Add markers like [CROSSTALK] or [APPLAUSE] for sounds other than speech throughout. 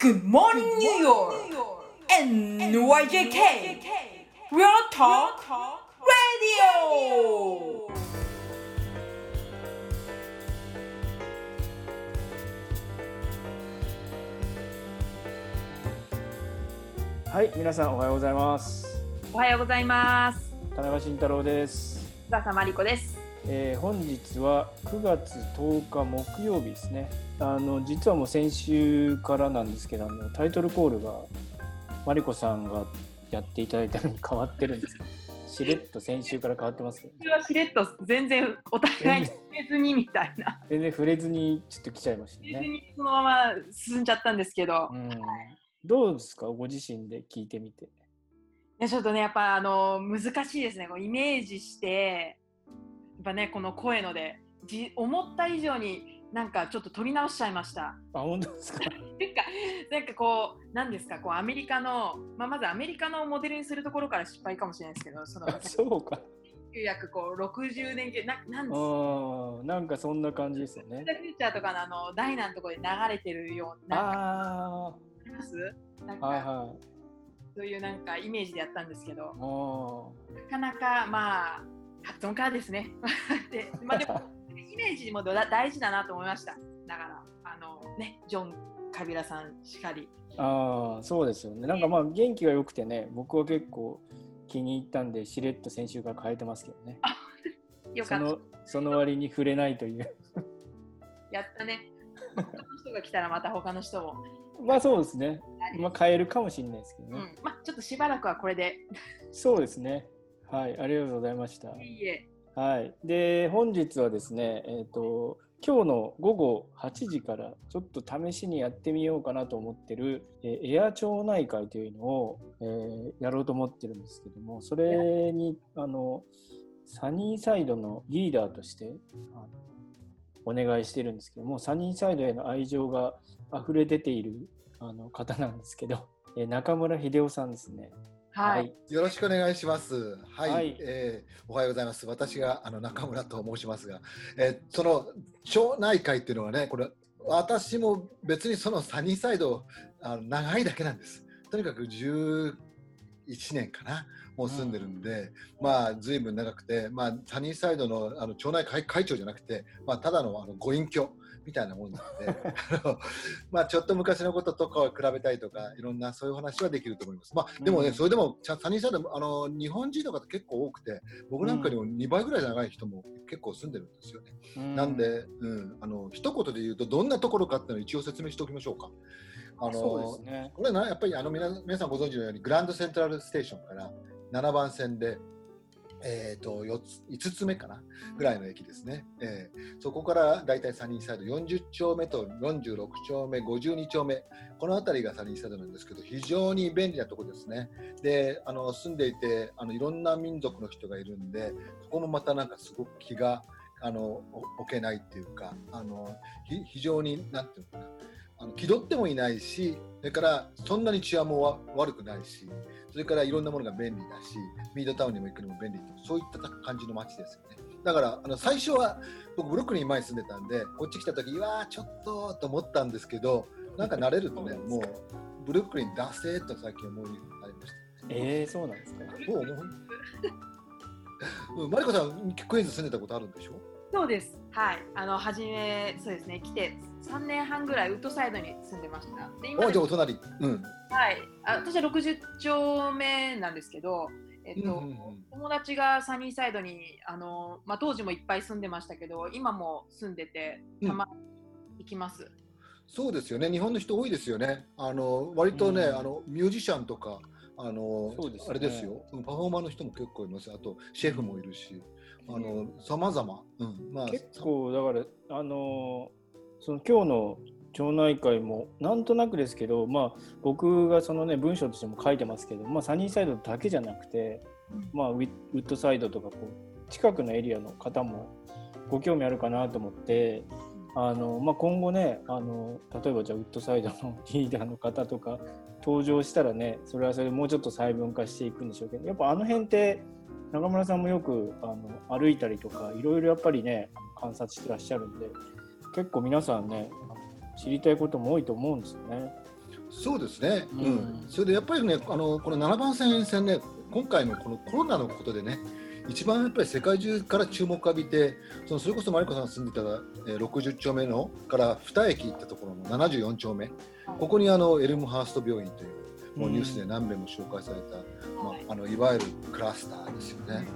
Good morning, New York! NYJK! Real Talk Radio! はい、皆さんおはようございます。おはようございます。田中慎太郎です。津田まりこです。えー本日は9月10日木曜日ですね。あの実はもう先週からなんですけど、あのタイトルコールがマリコさんがやっていただいたのに変わってるんですよ。しれっと先週から変わってますけど、はしれっと全然お互いに触れずにみたいな。全然触れずにちょっと来ちゃいました触れずね。にそのまま進んじゃったんですけど、いうん、どうですか、ご自身で聞いてみて。やちょっとねやっぱあの難しいですね。こうイメージしてやっぱねこの声のでじ思った以上になんかちょっと取り直しちゃいました。あ、本当ですか？なんかなんかこうなんですか？こうアメリカのまあまずアメリカのモデルにするところから失敗かもしれないですけど、そのあそうか。1960年系ななんですなんかそんな感じですよねフ。ューチャーとかのあのダイナのところで流れてるようなああります？なんあ、か、はいはい。そういうなんかイメージでやったんですけどあなかなかまあ発音からですね。[LAUGHS] で,、まあ、でもイメージもだ大事だなと思いました。だからあのねジョン・カビラさんしかり。ああそうですよね。なんかまあ元気が良くてね僕は結構気に入ったんでしれっと先週から変えてますけどね。よかった。そのその割に触れないという。[LAUGHS] やったね。他の人が来たらまた他の人も、まあそうですね。まあ変えるかもしれないですけどね、うん。まあ、ちょっとしばらくはこれで。そうですねはいありがとうございました。いいえ。はい。で本日はですねえっ、と今日の午後8時からちょっと試しにやってみようかなと思ってる、えーエア町内会というのを、えーやろうと思ってるんですけどもそれにあのサニーサイドのリーダーとしてあのお願いしてるんですけどもサニーサイドへの愛情が溢れ出ているあの方なんですけど、えー中村秀夫さんですね。はい、よろしくお願いします。はい、はいえーおはようございます。私があの中村と申しますが、えーその町内会っていうのはね、これ私も別にそのサニーサイドあの長いだけなんです。とにかく11年かな、もう住んでるんで、まあ随分長くて、まあサニーサイドのあの町内会会長じゃなくて、まあただのあのご隠居。みたいなもんなのでまあちょっと昔のこととかを比べたりとかいろんなそういう話はできると思います。まあでもね、うんそれでもちゃサニーサイドあの日本人の方結構多くて僕なんかにも2倍ぐらい長い人も結構住んでるんですよね。なんで、うん、あの一言で言うとどんなところかっていうのを一応説明しておきましょうか。あのね。これなやっぱりあの皆皆さんご存知のようにグランドセントラルステーションから7番線で、えー、と4つ5つ目かな？ぐらいの駅ですね、えーそこからだいたいサニーサイド40丁目と46丁目52丁目この辺りがサニーサイドなんですけど非常に便利なところですね。であの住んでいてあのいろんな民族の人がいるんでそこもまたなんかすごく気があの置けないっていうかあの非常になんていうのかな。あの気取ってもいないしそれからそんなに治安も悪くないしそれからいろんなものが便利だしミードタウンにも行くのも便利そういった感じの街ですよね。だからあの最初は僕ブルックリンに前に住んでたんでこっち来た時うわーちょっとと思ったんですけどなんか慣れるとねもうブルックリン出せーと最近思うようになりました。えー、そうなんですか。もうもう [LAUGHS] うんマリコさんクイーンズ住んでたことあるんでしょ？そうです。はい。あの、初め、そうですね、来て3年半ぐらいウッドサイドに住んでました。で、今おじゃあお隣うんはい。あ私は60丁目なんですけど、えっと、うんうんうん友達がサニーサイドに、あの、まあ、当時もいっぱい住んでましたけど、今も住んでて、たまに行きます。そうですよね、日本の人多いですよね、あの割とね、うんあのミュージシャンとか、あのね。あれですよ、うんパフォーマーの人も結構います、あとシェフもいるし、あの様々、うん。まあ、結構だからあのーその今日の町内会もなんとなくですけど、まあ、僕がそのね文章としても書いてますけど、まあ、サニーサイドだけじゃなくて、まあ、ウィウッドサイドとかこう近くのエリアの方もご興味あるかなと思ってあの、まあ、今後ねあの例えばじゃあウッドサイドのリーダーの方とか登場したらねそれはそれでもうちょっと細分化していくんでしょうけどやっぱあの辺って中村さんもよくあの歩いたりとかいろいろやっぱりね観察してらっしゃるんで結構皆さんね知りたいことも多いと思うんですよね。そうですね、ううん。んそれでやっぱりねあのこの7番線線ね今回のこのコロナのことでね一番やっぱり世界中から注目を浴びてそのそれこそマリコさんが住んでた、えー60丁目のから2駅行ったところの74丁目。ここにあのエルムハースト病院というもうニュースで何遍も紹介された、まあ、あのいわゆるクラスターですよね。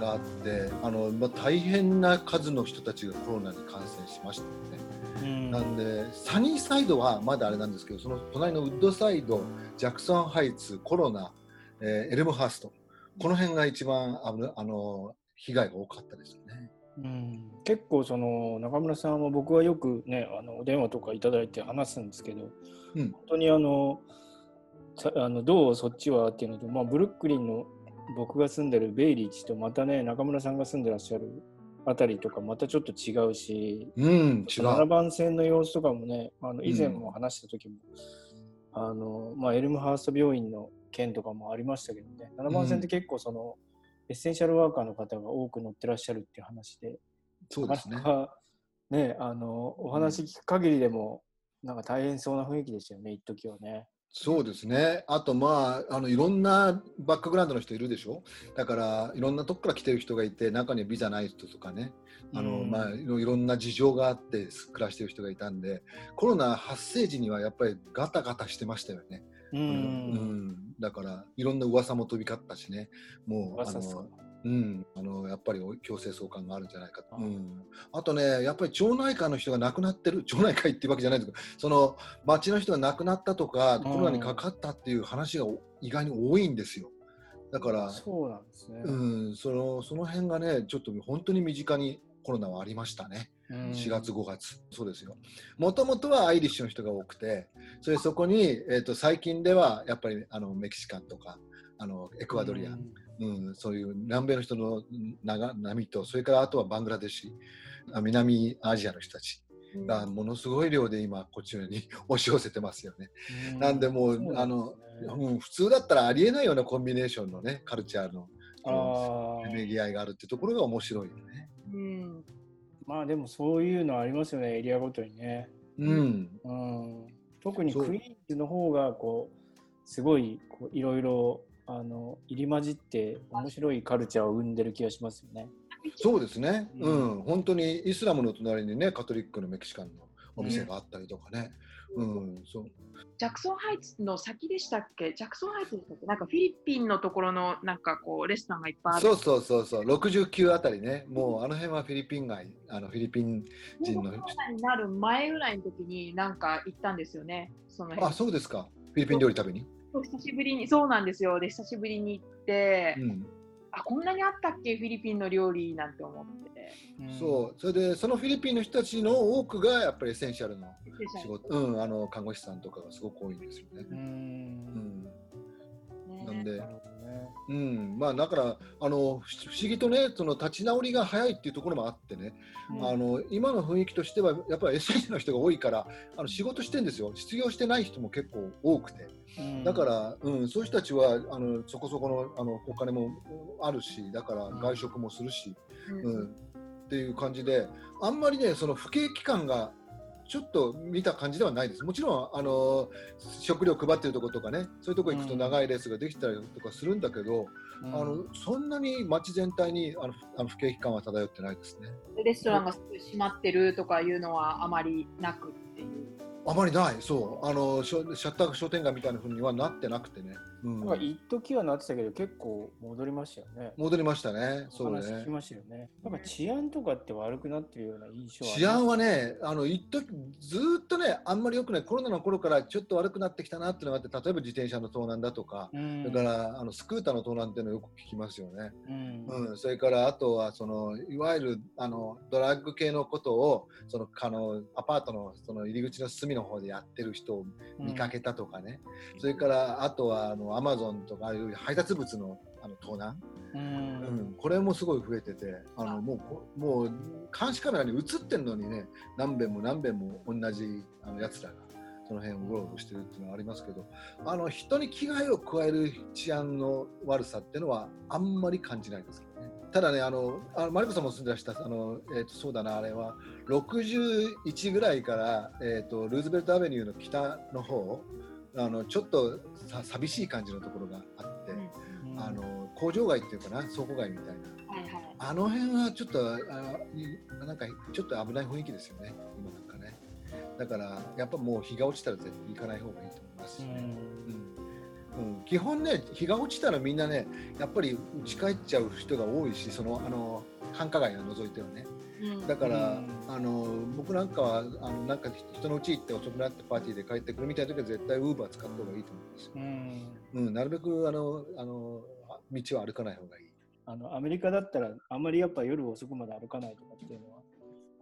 があってあの、まあ、大変な数の人たちがコロナに感染しましたよね。うん。なんでサニーサイドはまだあれなんですけどその隣のウッドサイドジャクソンハイツコロナ、えーエルムハーストこの辺が一番あの被害が多かったですよね。うん結構その中村さんは僕はよくねあのお電話とかいただいて話すんですけど、うん本当にあのさあのどうそっちはっていうのと、まあ、ブルックリンの僕が住んでるベイリッジとまたね中村さんが住んでらっしゃるあたりとかまたちょっと違うしうん、違7う。番線の様子とかもねあの以前も話した時も、あのまあ、エルムハースト病院の件とかもありましたけどね7番線って結構その、エッセンシャルワーカーの方が多く乗ってらっしゃるっていう話でそうですねね、あの、お話聞く限りでも、なんか大変そうな雰囲気でしたよね、一時はね。そうですね。あとまああのいろんなバックグラウンドの人いるでしょ？だからいろんなとこから来てる人がいて中にはビザない人とかね。あのうんまあいろいろんな事情があって暮らしてる人がいたんでコロナ発生時にはやっぱりガタガタしてましたよね。う。うん。んだからいろんな噂も飛び交ったしね。もうあ噂っすか。の、うん、あのやっぱり強制送還があるんじゃないかと、あうん、あとねやっぱり町内会の人が亡くなってる。[LAUGHS] 町内会っていうわけじゃないんですけどその町の人が亡くなったとかコロナにかかったっていう話が意外に多いんですよ。だからそうなんですね。うん、そのその辺がねちょっと本当に身近にコロナはありましたね。うん。4月、5月、そうですよ。もともとはアイリッシュの人が多くて、それそこに、えー、と最近ではやっぱりあのメキシカンとかあのエクアドリア。ン、うん。そういう南米の人の長波と、それからあとはバングラデシュ、あ南アジアの人たち。がものすごい量で今、こっちに [LAUGHS] 押し寄せてますよね。うなんでもうそうあの普通だったらありえないようなコンビネーションのね、カルチャーのめぎ合いがあるってところが面白いよね。うん。まあでもそういうのありますよね、エリアごとにね。うん、うん、特にクイーンズの方がこうすごいこういろいろあの入り混じって面白いカルチャーを生んでる気がしますよね。そうですね、ううんん、本当にイスラムの隣にね、カトリックのメキシカンのお店があったりとかね、うん、そう。ジャクソンハイツの先でしたっけ？ジャクソンハイツでしたっけ？なんかフィリピンのところのなんかこうレストランがいっぱいある。そうそうそうそう、69あたりね、もうあの辺はフィリピン街、あのフィリピン人の。コロナになる前ぐらいの時になんか行ったんですよね。その辺。あ、そうですか、フィリピン料理食べに？久しぶりに、そうなんですよ。で、久しぶりに行って、うん、あ、こんなにあったっけフィリピンの料理なんて思って。そう、それでそのフィリピンの人たちの多くがやっぱりエッセンシャルので仕事、うん、あの看護師さんとかがすごく多いんですよね。う。うんんねなんで。うん、まあだからあの不思議とねその立ち直りが早いっていうところもあってね、うん。あの今の雰囲気としてはやっぱり SC の人が多いからあの仕事してんですよ。失業してない人も結構多くて。うん。だから、うん、そういう人たちはあのそこそこのあのお金もあるしだから外食もするし、うん。うん。っていう感じであんまりねその不景気感がちょっと見た感じではないです。もちろんあの食料配ってるところとかねそういうところ行くと長いレースができたりとかするんだけど、うんあのそんなに街全体にあのあの不景気感は漂ってないですね。レストランが閉まってるとかいうのはあまりなくっていう。あまりない、そう、あのシャッター商店街みたいな風にはなってなくてね、うん。なんか一時はなってたけど結構戻りましたよね。戻りましたね、そうね。話聞き。ましたよね。なんか治安とかって悪くなってるような印象治安はね、あの一時ずーっとね、あんまり良くない、コロナの頃からちょっと悪くなってきたなっていうのがあって、例えば自転車の盗難だとか、うん、それからあのスクーターの盗難っていうのをよく聞きますよね。うん。うん、それからあとはそのいわゆるあのドラッグ系のことをそのあのアパートのその入り口の隅の方でやってる人を見かけたとかね、それからあとはあのアマゾンとかああいう配達物のあの盗難、ううん。んこれもすごい増えててあのもうこもう監視カメラに映ってるのにね何遍も何遍も同じあのやつらがその辺をうろうろしてるっていうのはありますけどあの人に危害を加える治安の悪さっていうのはあんまり感じないですけどね。ただね、あのあのマリコさんも住んでらしたあの、えーとそうだな、あれは61ぐらいから、えー、とルーズベルトアベニューの北の方あのちょっとさ寂しい感じのところがあって、うん。あの工場街っていうかな倉庫街みたいな。はいはい。あの辺はちょっとあのなんかちょっと危ない雰囲気ですよね今なんかね。だからやっぱもう日が落ちたら絶対行かない方がいいと思います。しね、うん。うん、基本ね日が落ちたらみんなねやっぱり家帰っちゃう人が多いしそのあの繁華街を除いてはね。うんだから、うん。あの僕なんかはあのなんか人の家行って遅くなってパーティーで帰ってくるみたいな時は絶対ウーバー使った方がいいと思うんですよ、うん。うん、なるべくあのあの道を歩かない方がいい。あのアメリカだったらあんまりやっぱ夜遅くまで歩かないとかっていうのは、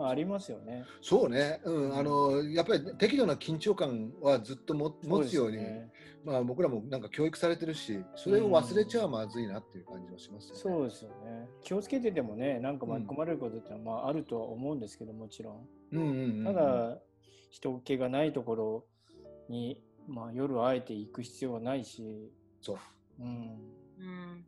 まあ、ありますよね。そうね、うん、あのやっぱり適度な緊張感はずっとも持つようにまあ、僕らもなんか教育されてるしそれを忘れちゃまずいなっていう感じはしますよね。そうですよね。気をつけててもね、なんか巻き込まれることってまああるとは思うんですけど、もちろん。うんうんうん、ただ、人気がないところに、まあ、夜あえて行く必要はないし、そううん。うん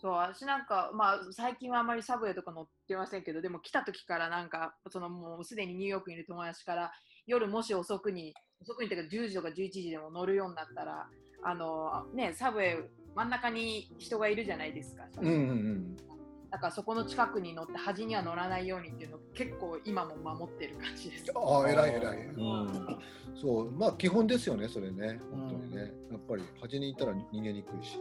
そう私なんか、まあ、最近はあまりサブウェイとか乗ってませんけどでも来た時からなんかそのもうすでにニューヨークにいる友達から夜もし遅くに遅くにというか10時とか11時でも乗るようになったらあの、ね、サブウェイ真ん中に人がいるじゃないですか。うんうんうんだからそこの近くに乗って端には乗らないようにっていうのを結構今も守ってる感じです。ああ、偉い偉い。ううん、そう、まあ基本ですよね、それね。本当にね。やっぱり端にいたら逃げにくいし。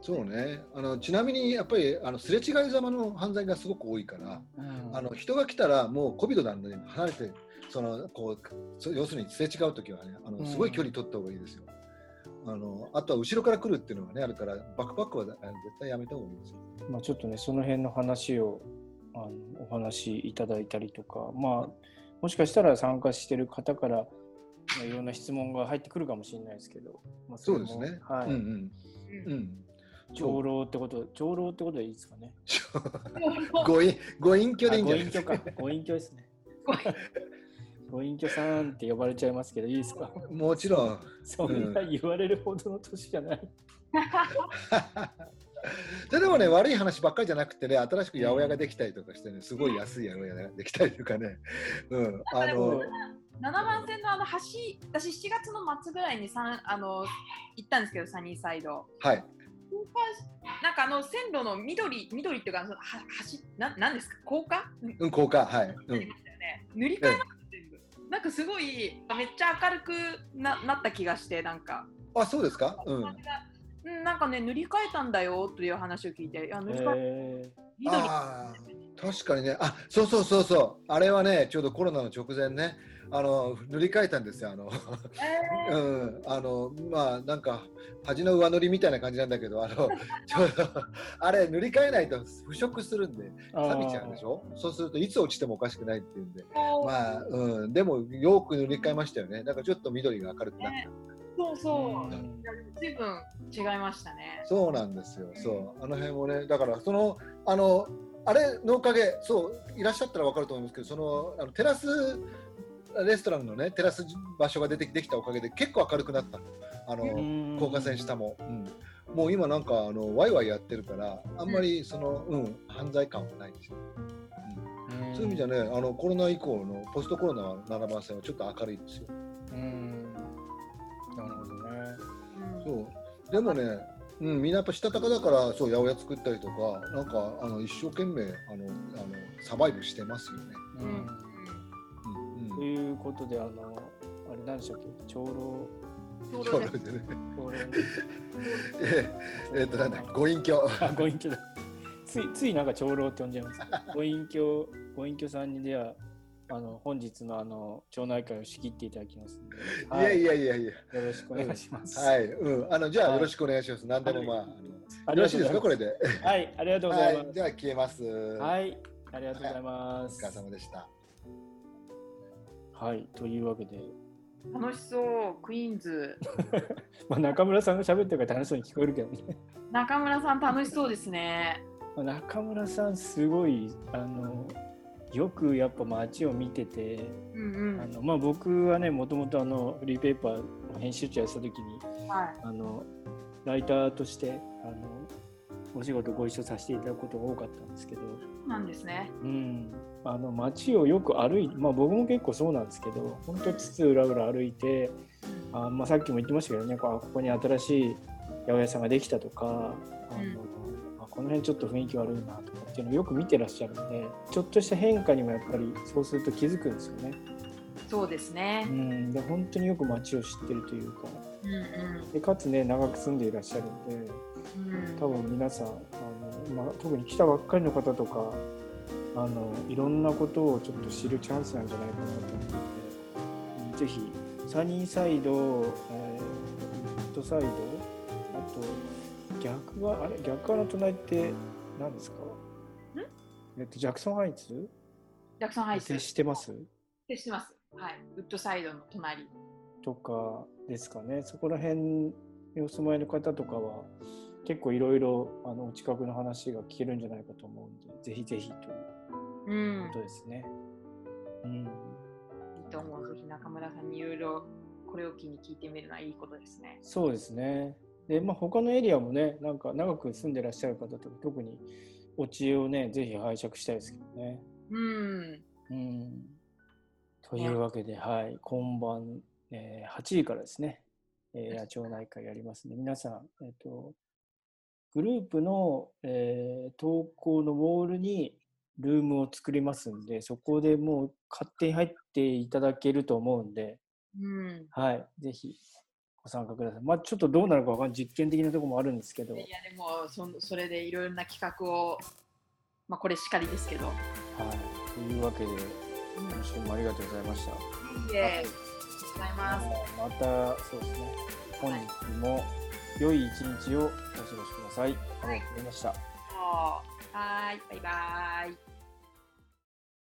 そうね。あのちなみにやっぱりあのすれ違いざまの犯罪がすごく多いから、うんあの人が来たらもうコビドなんで離れて、そのこうそ要するにすれ違うときはね、あのすごい距離取った方がいいですよ。あのあとは後ろから来るっていうのがねあるからバックパックは絶対やめた方がいいですよ。まあ、ちょっとね、その辺の話をあのお話しいただいたりとか、まあ、もしかしたら参加してる方から、まあ、いろんな質問が入ってくるかもしれないですけど、まあ、そうですね。はい。うんうんうん。長老ってこと、長老ってことでいいですかね。ご隠ご隠居でいいんじゃないですか。隠居か。ご隠居ですね。ご隠居さんって呼ばれちゃいますけど、いいですか？もちろん。そんな言われるほどの年じゃない。[LAUGHS] ででもね、悪い話ばっかりじゃなくてね、新しく八百屋ができたりとかしてね、すごい安い八百屋ができたりとかね、うん、あの、7番線のあの橋、私7月の末ぐらいにさんあの行ったんですけど、サニーサイド。はい、なんかあの線路の緑、緑っていうか、そのは橋な、なんですか、高架、うん、高架、はい、うん、ありましたよね。塗り替えました、全部。なんかすごい、めっちゃ明るくななった気がして、なんか。あ、そうですか、うん、うん、なんかね、塗り替えたんだよという話を聞いて、いや塗り替え、え緑。確かにね、あ、そうそうそうそう、あれはね、ちょうどコロナの直前ね、あの塗り替えたんですよ、あの、えうん、あの、まあ、なんか、端の上塗りみたいな感じなんだけど、あの、[LAUGHS] ちょうど、あれ、塗り替えないと腐食するんで、ー、錆びちゃうんでしょ？そうするといつ落ちてもおかしくないっていうんで。ーまあ、うん、でもよく塗り替えましたよね。だからちょっと緑が明るくなった。そうそうう。ん随分違いましたね。そうなんですよ。そう、あの辺もね、だからその、あの、あれのおかげ、そう、いらっしゃったらわかると思うんですけど、その、あのテラスレストランのね、テラス場所が出てできたおかげで結構明るくなったの。あの、うん。高架線下も。うん。もう今なんかあのワイワイやってるからあんまりその、うん、犯罪感はないですよ、うん、そういう意味じゃねあのコロナ以降のポストコロナ7番線はちょっと明るいですよ。うん。なるほどね。そう。でもね、うん、みんなやっぱしたたかだからそう八百屋作ったりとかなんかあの一生懸命あのあのサバイブしてますよね。ううんことで、あの、あれ何でしたっけ？長老、うん、ちょうどねそうですね。長老。ええっとなんだご隠居。あ、ご隠居だ。つい、ついなんか長老って呼んじゃいます。ご隠居、ご隠居さんにでは、あの、本日のあの、町内会を仕切っていただきますので。いやいやいやいや。よろしくお願いします。はい、うん、あのじゃあはいよろしくお願いします。何でもまあ、あよろしいですかこれで。で。はい、ありがとうございます。はい、じゃあ消えます。ははい、い、ありがとうございまおす。疲れ様でした。はい、というわけで、楽しそう、クイーンズ。[LAUGHS] まあ、中村さんが喋ってるから楽しそうに聞こえるけどね。中村さん楽しそうですね。[LAUGHS] まあ中村さん、すごい、あの、よくやっぱ街を見てて、うんうん。あのまあ、僕はね、もともとあのフリーペーパーの編集長やってた時に、はい。あのライターとしてあのお仕事ご一緒させていただくことが多かったんですけど、なんですね。うん、あの街をよく歩いて、まあ、僕も結構そうなんですけど本当津々浦々歩いてあまあ、さっきも言ってましたけどねこうここに新しい八百屋さんができたとかあの、あこの辺ちょっと雰囲気悪いなとかっていうのをよく見てらっしゃるんでちょっとした変化にもやっぱりそうすると気づくんですよね。そうですねう。ん、で本当によく街を知ってるというかうんうんでかつね長く住んでいらっしゃるんでうん多分皆さんあの、まあ、特に来たばっかりの方とかあのいろんなことをちょっと知るチャンスなんじゃないかなと思うので、ぜひサニーサイド、えー、ウッドサイドあと逆側あれ？逆側の隣って何ですか？えっと、ジャクソンハイツ？ジャクソンハイツ。って知ってます？でしてます。はい。ウッドサイドの隣。とかですかねそこら辺にお住まいの方とかは結構いろいろあのお近くの話が聞けるんじゃないかと思うんでぜひぜひといううんこ。とですね。うん、いいと思う。ぜひ中村さんにいろいろこれを機に聞いてみるのはいいことですね。そうですね。で、まあ、他のエリアもね、なんか長く住んでらっしゃる方とか、特にお知恵をね、ぜひ拝借したいですけどね。うん。うん。というわけで、はい、今晩、えー8時からですね、えー野鳥内会やりますね。皆さん、えっ、と、グループの、えー投稿のウォールにルームを作りますんで、そこでもう勝手に入っていただけると思うんで、うん。はい、ぜひご参加ください。まあ、ちょっとどうなるかわかんない、実験的なところもあるんですけど、はいいや、でもそ、それでいろいろな企画を、まあ、これしかりですけど。い、というわけで、今週もありがとうございました。いえ、ありがとうございます。また、そうですね、本日も良い一日をお過ごしください。ありがとうございました。はーい、バイバイ。